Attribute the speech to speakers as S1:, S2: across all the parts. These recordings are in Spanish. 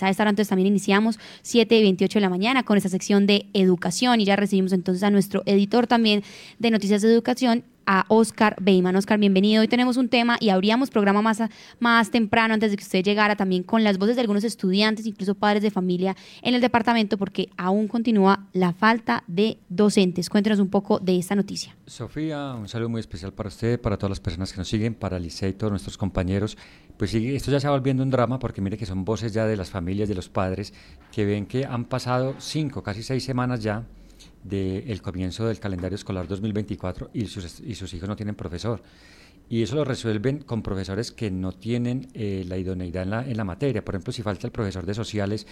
S1: A esta hora entonces también iniciamos 7 y 28 de la mañana con esta sección de educación y ya recibimos entonces a nuestro editor también de Noticias de Educación, a Oscar Beyman. Oscar, bienvenido. Hoy tenemos un tema y abríamos programa más, más temprano antes de que usted llegara también con las voces de algunos estudiantes, incluso padres de familia en el departamento, porque aún continúa la falta de docentes. Cuéntenos un poco de esta noticia.
S2: Sofía, un saludo muy especial para usted, para todas las personas que nos siguen, para Licey y todos nuestros compañeros. Pues sí, esto ya se va volviendo un drama porque mire que son voces ya de las familias, de los padres, que ven que han pasado cinco, casi seis semanas ya del comienzo del calendario escolar 2024 y sus, y sus hijos no tienen profesor. Y eso lo resuelven con profesores que no tienen eh, la idoneidad en la, en la, materia. Por ejemplo, si falta el profesor de sociales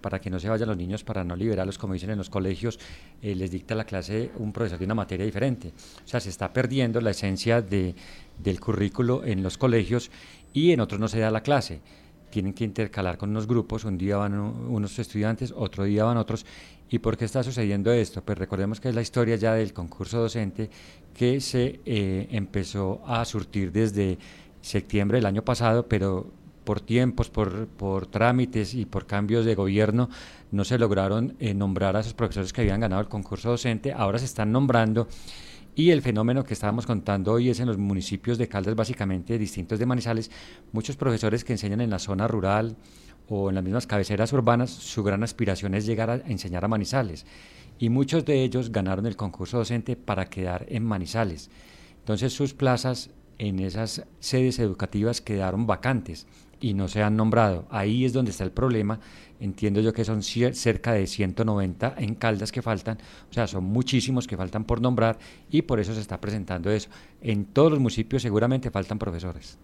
S2: para que no se vayan los niños, para no liberarlos, como dicen en los colegios, eh, les dicta la clase un profesor de una materia diferente. O sea, se está perdiendo la esencia de, del currículo en los colegios y en otros no se da la clase tienen que intercalar con unos grupos, un día van unos estudiantes, otro día van otros. ¿Y por qué está sucediendo esto? Pues recordemos que es la historia ya del concurso docente que se eh, empezó a surtir desde septiembre del año pasado, pero por tiempos, por, por trámites y por cambios de gobierno no se lograron eh, nombrar a esos profesores que habían ganado el concurso docente, ahora se están nombrando y el fenómeno que estábamos contando hoy es en los municipios de Caldas, básicamente distintos de Manizales, muchos profesores que enseñan en la zona rural o en las mismas cabeceras urbanas, su gran aspiración es llegar a enseñar a Manizales. Y muchos de ellos ganaron el concurso docente para quedar en Manizales. Entonces sus plazas en esas sedes educativas quedaron vacantes y no se han nombrado. Ahí es donde está el problema. Entiendo yo que son cerca de 190 en Caldas que faltan, o sea, son muchísimos que faltan por nombrar y por eso se está presentando eso. En todos los municipios seguramente faltan profesores.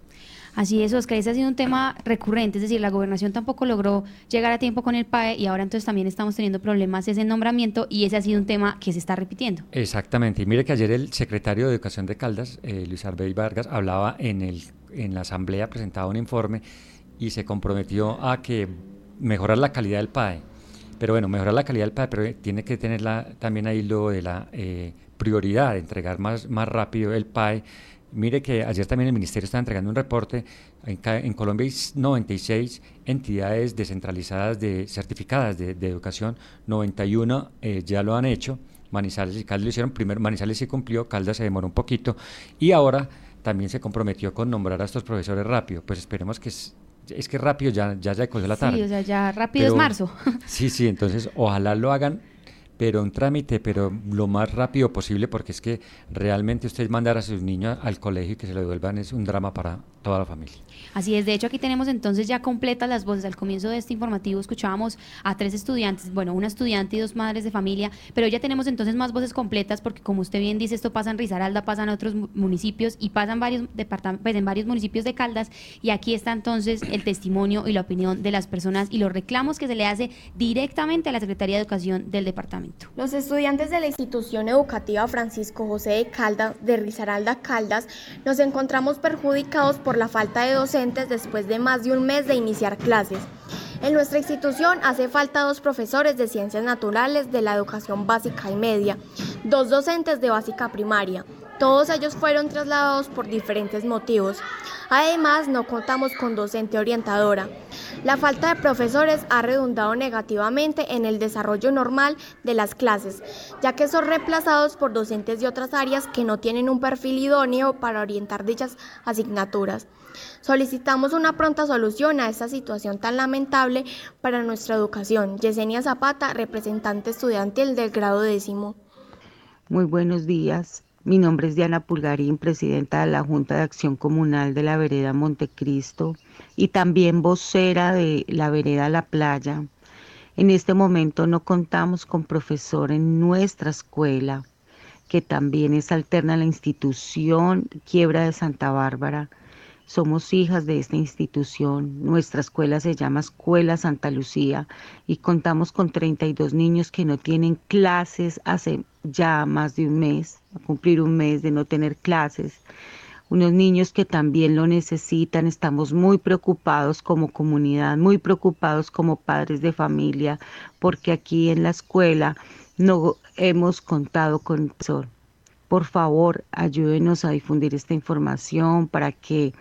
S1: Así es, Oscar, ese ha sido un tema recurrente, es decir, la gobernación tampoco logró llegar a tiempo con el PAE y ahora entonces también estamos teniendo problemas ese nombramiento y ese ha sido un tema que se está repitiendo.
S2: Exactamente, y mire que ayer el secretario de Educación de Caldas, eh, Luis Arbey Vargas, hablaba en, el, en la asamblea, presentaba un informe y se comprometió a que mejorar la calidad del PAE. Pero bueno, mejorar la calidad del PAE, pero tiene que tener también ahí lo de la eh, prioridad, entregar más, más rápido el PAE Mire que ayer también el Ministerio está entregando un reporte. En, Colombia hay 96 entidades descentralizadas de certificadas de, educación, 91 eh, ya lo han hecho. Manizales y Caldas lo hicieron. Primero Manizales sí cumplió, Caldas se demoró un poquito. Y ahora también se comprometió con nombrar a estos profesores rápido. Pues esperemos que es, que rápido ya, ya se cogió la tarde.
S1: Sí, o sea, ya rápido es marzo.
S2: sí, sí, entonces ojalá lo hagan pero un trámite, pero lo más rápido posible, porque es que realmente usted mandar a sus niños al colegio y que se lo devuelvan es un drama para toda la familia.
S1: Así es, de hecho aquí tenemos entonces ya completas las voces. Al comienzo de este informativo escuchábamos a tres estudiantes, bueno, una estudiante y dos madres de familia, pero ya tenemos entonces más voces completas porque como usted bien dice, esto pasa en Risaralda, pasa en otros municipios y pasan varios departamentos, pues, en varios municipios de Caldas y aquí está entonces el testimonio y la opinión de las personas y los reclamos que se le hace directamente a la Secretaría de Educación del departamento.
S3: Los estudiantes de la institución educativa Francisco José de Caldas de Risaralda Caldas nos encontramos perjudicados por la falta de docentes después de más de un mes de iniciar clases. En nuestra institución hace falta dos profesores de ciencias naturales de la educación básica y media, dos docentes de básica primaria, todos ellos fueron trasladados por diferentes motivos. Además, no contamos con docente orientadora. La falta de profesores ha redundado negativamente en el desarrollo normal de las clases, ya que son reemplazados por docentes de otras áreas que no tienen un perfil idóneo para orientar dichas asignaturas. Solicitamos una pronta solución a esta situación tan lamentable para nuestra educación. Yesenia Zapata, representante estudiantil del grado décimo.
S4: Muy buenos días. Mi nombre es Diana Pulgarín, presidenta de la Junta de Acción Comunal de la Vereda Montecristo y también vocera de la Vereda La Playa. En este momento no contamos con profesor en nuestra escuela, que también es alterna a la institución Quiebra de Santa Bárbara, somos hijas de esta institución. Nuestra escuela se llama Escuela Santa Lucía y contamos con 32 niños que no tienen clases hace ya más de un mes, a cumplir un mes de no tener clases. Unos niños que también lo necesitan. Estamos muy preocupados como comunidad, muy preocupados como padres de familia, porque aquí en la escuela no hemos contado con profesor. Por favor, ayúdenos a difundir esta información para que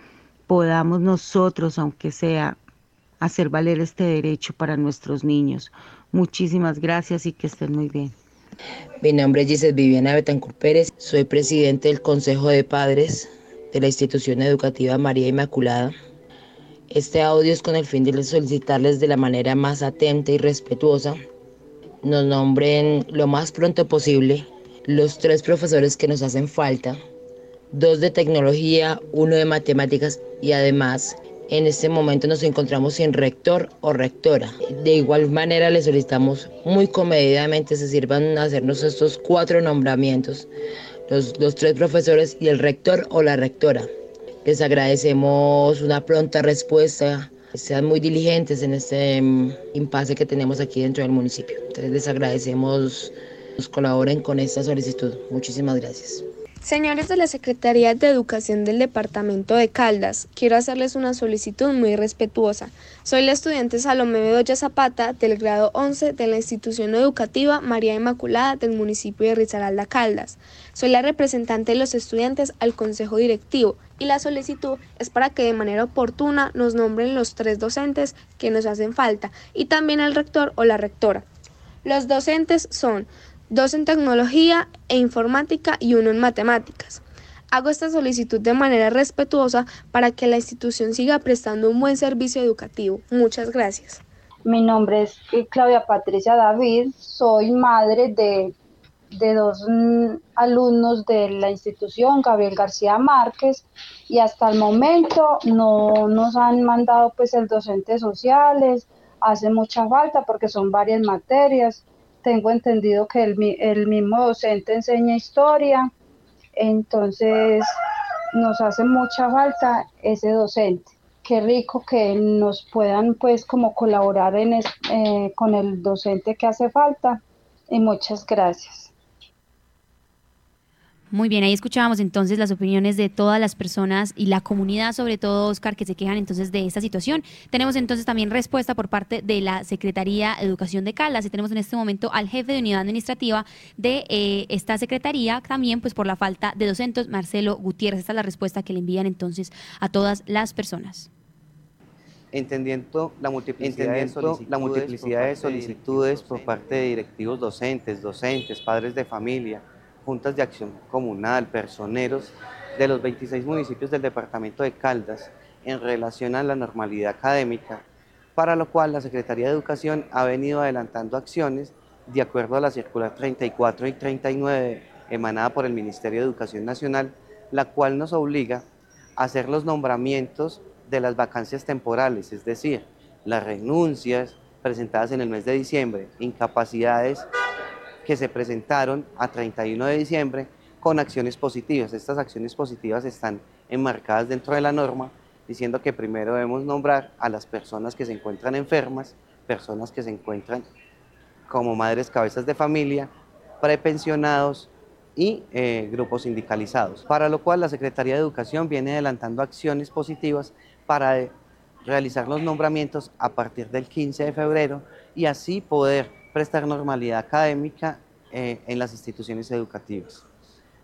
S4: podamos nosotros, aunque sea hacer valer este derecho para nuestros niños. Muchísimas gracias y que estén muy bien.
S5: Mi nombre es Giselle Viviana Betancur Pérez, soy presidente del Consejo de Padres de la institución educativa María Inmaculada. Este audio es con el fin de solicitarles de la manera más atenta y respetuosa nos nombren lo más pronto posible los tres profesores que nos hacen falta, dos de tecnología, uno de matemáticas y además en este momento nos encontramos sin rector o rectora. De igual manera le solicitamos muy comedidamente se sirvan a hacernos estos cuatro nombramientos, los, los tres profesores y el rector o la rectora. Les agradecemos una pronta respuesta, sean muy diligentes en este mm, impasse que tenemos aquí dentro del municipio. Entonces les agradecemos, nos colaboren con esta solicitud. Muchísimas gracias.
S6: Señores de la Secretaría de Educación del Departamento de Caldas, quiero hacerles una solicitud muy respetuosa. Soy la estudiante Salomé Bedoya Zapata del grado 11 de la institución educativa María Inmaculada del municipio de Risaralda Caldas. Soy la representante de los estudiantes al Consejo Directivo y la solicitud es para que de manera oportuna nos nombren los tres docentes que nos hacen falta y también el rector o la rectora. Los docentes son dos en tecnología e informática y uno en matemáticas. Hago esta solicitud de manera respetuosa para que la institución siga prestando un buen servicio educativo. Muchas gracias.
S7: Mi nombre es Claudia Patricia David, soy madre de, de dos mm, alumnos de la institución, Gabriel García Márquez, y hasta el momento no nos han mandado pues el docente sociales, hace mucha falta porque son varias materias, tengo entendido que el, el mismo docente enseña historia, entonces nos hace mucha falta ese docente. Qué rico que nos puedan pues como colaborar en eh, con el docente que hace falta y muchas gracias.
S1: Muy bien, ahí escuchábamos entonces las opiniones de todas las personas y la comunidad, sobre todo, Oscar, que se quejan entonces de esta situación. Tenemos entonces también respuesta por parte de la Secretaría de Educación de Caldas y tenemos en este momento al jefe de unidad administrativa de eh, esta Secretaría, también pues por la falta de docentes, Marcelo Gutiérrez. Esta es la respuesta que le envían entonces a todas las personas.
S8: Entendiendo la multiplicidad, de, la multiplicidad de solicitudes por parte de directivos docentes, docentes, padres de familia, juntas de acción comunal, personeros de los 26 municipios del departamento de Caldas en relación a la normalidad académica, para lo cual la Secretaría de Educación ha venido adelantando acciones de acuerdo a la circular 34 y 39 emanada por el Ministerio de Educación Nacional, la cual nos obliga a hacer los nombramientos de las vacancias temporales, es decir, las renuncias presentadas en el mes de diciembre, incapacidades que se presentaron a 31 de diciembre con acciones positivas. Estas acciones positivas están enmarcadas dentro de la norma, diciendo que primero debemos nombrar a las personas que se encuentran enfermas, personas que se encuentran como madres cabezas de familia, prepensionados y eh, grupos sindicalizados, para lo cual la Secretaría de Educación viene adelantando acciones positivas para realizar los nombramientos a partir del 15 de febrero y así poder prestar normalidad académica eh, en las instituciones educativas.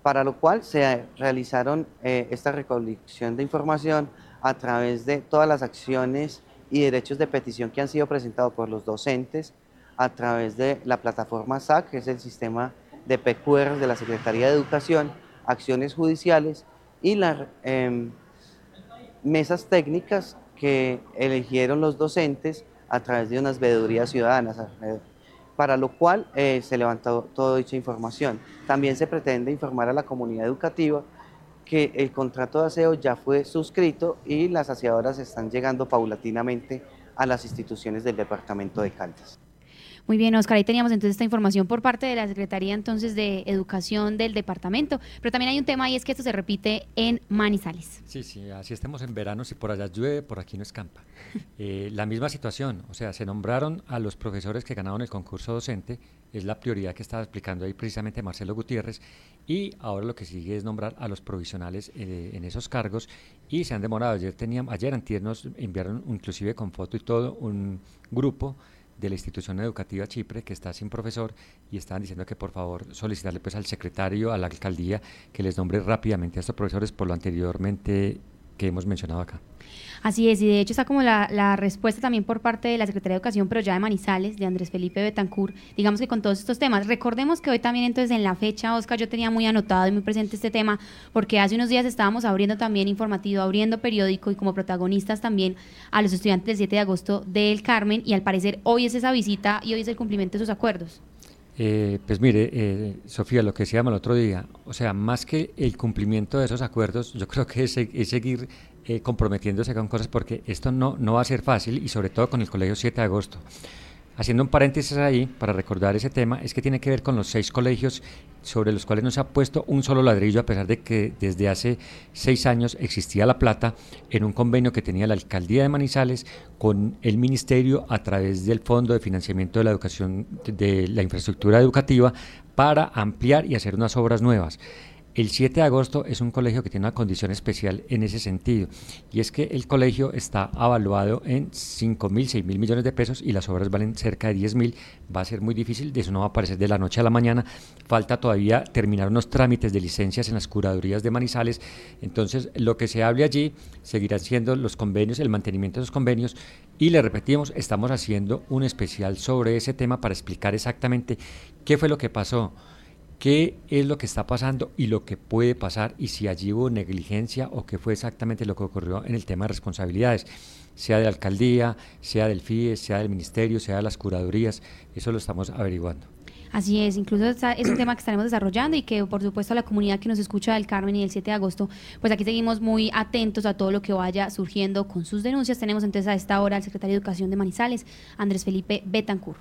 S8: Para lo cual se realizaron eh, esta recolección de información a través de todas las acciones y derechos de petición que han sido presentados por los docentes a través de la plataforma SAC, que es el sistema de PQR de la Secretaría de Educación, acciones judiciales y las em, mesas técnicas que eligieron los docentes a través de unas veedurías ciudadanas para lo cual eh, se levantó toda dicha información. También se pretende informar a la comunidad educativa que el contrato de aseo ya fue suscrito y las aseadoras están llegando paulatinamente a las instituciones del departamento de Caldas.
S1: Muy bien, Oscar, ahí teníamos entonces esta información por parte de la Secretaría entonces de Educación del departamento, pero también hay un tema y es que esto se repite en Manizales.
S2: Sí, sí, así estemos en verano, si por allá llueve, por aquí no escampa. Eh, la misma situación, o sea, se nombraron a los profesores que ganaron el concurso docente, es la prioridad que estaba explicando ahí precisamente Marcelo Gutiérrez, y ahora lo que sigue es nombrar a los provisionales eh, en esos cargos y se han demorado. Ayer tenían, ayer antier nos enviaron inclusive con foto y todo un grupo de la institución educativa Chipre que está sin profesor y estaban diciendo que por favor solicitarle pues al secretario, a la alcaldía, que les nombre rápidamente a estos profesores por lo anteriormente que hemos mencionado acá.
S1: Así es, y de hecho está como la, respuesta también por parte de la Secretaría de Educación, pero ya de Manizales, de Andrés Felipe Betancourt, digamos que con todos estos temas. Recordemos que hoy también entonces en la fecha, Oscar, yo tenía muy anotado y muy presente este tema, porque hace unos días estábamos abriendo también informativo, abriendo periódico y como protagonistas también a los estudiantes del 7 de agosto del Carmen, y al parecer hoy es esa visita y hoy es el cumplimiento de sus acuerdos.
S2: Eh, pues mire, eh, Sofía, lo que decíamos el otro día, o sea, más que el cumplimiento de esos acuerdos, yo creo que es, seguir eh, comprometiéndose con cosas porque esto no, no va a ser fácil y sobre todo con el Colegio 7 de agosto. Haciendo un paréntesis ahí para recordar ese tema, es que tiene que ver con los seis colegios sobre los cuales no se ha puesto un solo ladrillo, a pesar de que desde hace seis años existía La Plata en un convenio que tenía la Alcaldía de Manizales con el Ministerio a través del Fondo de Financiamiento de la Educación, de la Infraestructura Educativa, para ampliar y hacer unas obras nuevas. El 7 de agosto es un colegio que tiene una condición especial en ese sentido, y es que el colegio está avaluado en 5 mil, 6 mil millones de pesos y las obras valen cerca de 10 mil. Va a ser muy difícil, de eso no va a aparecer de la noche a la mañana. Falta todavía terminar unos trámites de licencias en las curadurías de Manizales. Entonces, lo que se hable allí seguirán siendo los convenios, el mantenimiento de los convenios. Y le repetimos, estamos haciendo un especial sobre ese tema para explicar exactamente qué fue lo que pasó qué es lo que está pasando y lo que puede pasar y si allí hubo negligencia o qué fue exactamente lo que ocurrió en el tema de responsabilidades, sea de la alcaldía, sea del FIE, sea del ministerio, sea de las curadurías, eso lo estamos averiguando.
S1: Así es, incluso es un tema que estaremos desarrollando y que por supuesto la comunidad que nos escucha del Carmen y del 7 de agosto, pues aquí seguimos muy atentos a todo lo que vaya surgiendo con sus denuncias. Tenemos entonces a esta hora al secretario de Educación de Manizales, Andrés Felipe Betancourt.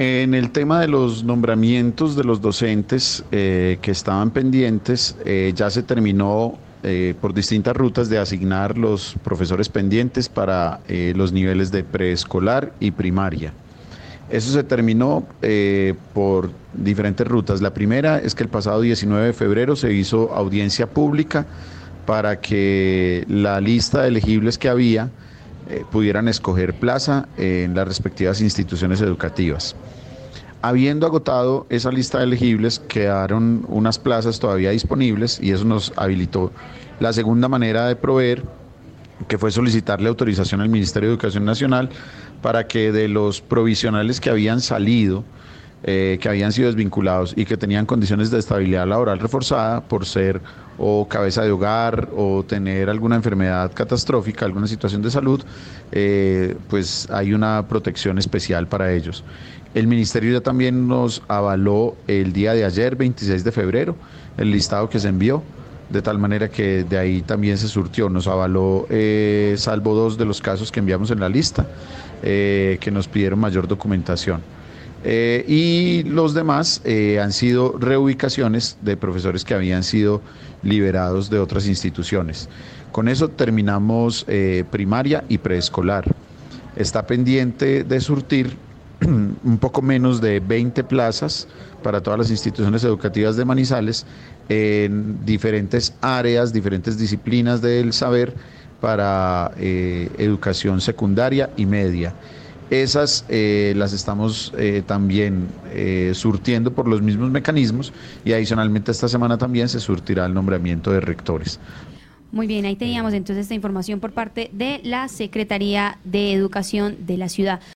S9: En el tema de los nombramientos de los docentes eh, que estaban pendientes, eh, ya se terminó eh, por distintas rutas de asignar los profesores pendientes para los niveles de preescolar y primaria. Eso se terminó por diferentes rutas. La primera es que el pasado 19 de febrero se hizo audiencia pública para que la lista de elegibles que había eh, pudieran escoger plaza en las respectivas instituciones educativas. Habiendo agotado esa lista de elegibles, quedaron unas plazas todavía disponibles y eso nos habilitó la segunda manera de proveer, que fue solicitarle autorización al Ministerio de Educación Nacional para que de los provisionales que habían salido, eh, que habían sido desvinculados y que tenían condiciones de estabilidad laboral reforzada por ser o cabeza de hogar o tener alguna enfermedad catastrófica, alguna situación de salud, eh, pues hay una protección especial para ellos. El ministerio ya también nos avaló el día de ayer, 26 de febrero, el listado que se envió, de tal manera que de ahí también se surtió, nos avaló, eh, salvo dos de los casos que enviamos en la lista, que nos pidieron mayor documentación. Eh, y los demás eh, han sido reubicaciones de profesores que habían sido liberados de otras instituciones. Con eso terminamos eh, primaria y preescolar. Está pendiente de surtir un poco menos de 20 plazas para todas las instituciones educativas de Manizales en diferentes áreas, diferentes disciplinas del saber para educación secundaria y media. Esas eh, las estamos eh, también eh, surtiendo por los mismos mecanismos y adicionalmente esta semana también se surtirá el nombramiento de rectores.
S1: Muy bien, ahí teníamos entonces esta información por parte de la Secretaría de Educación de la ciudad.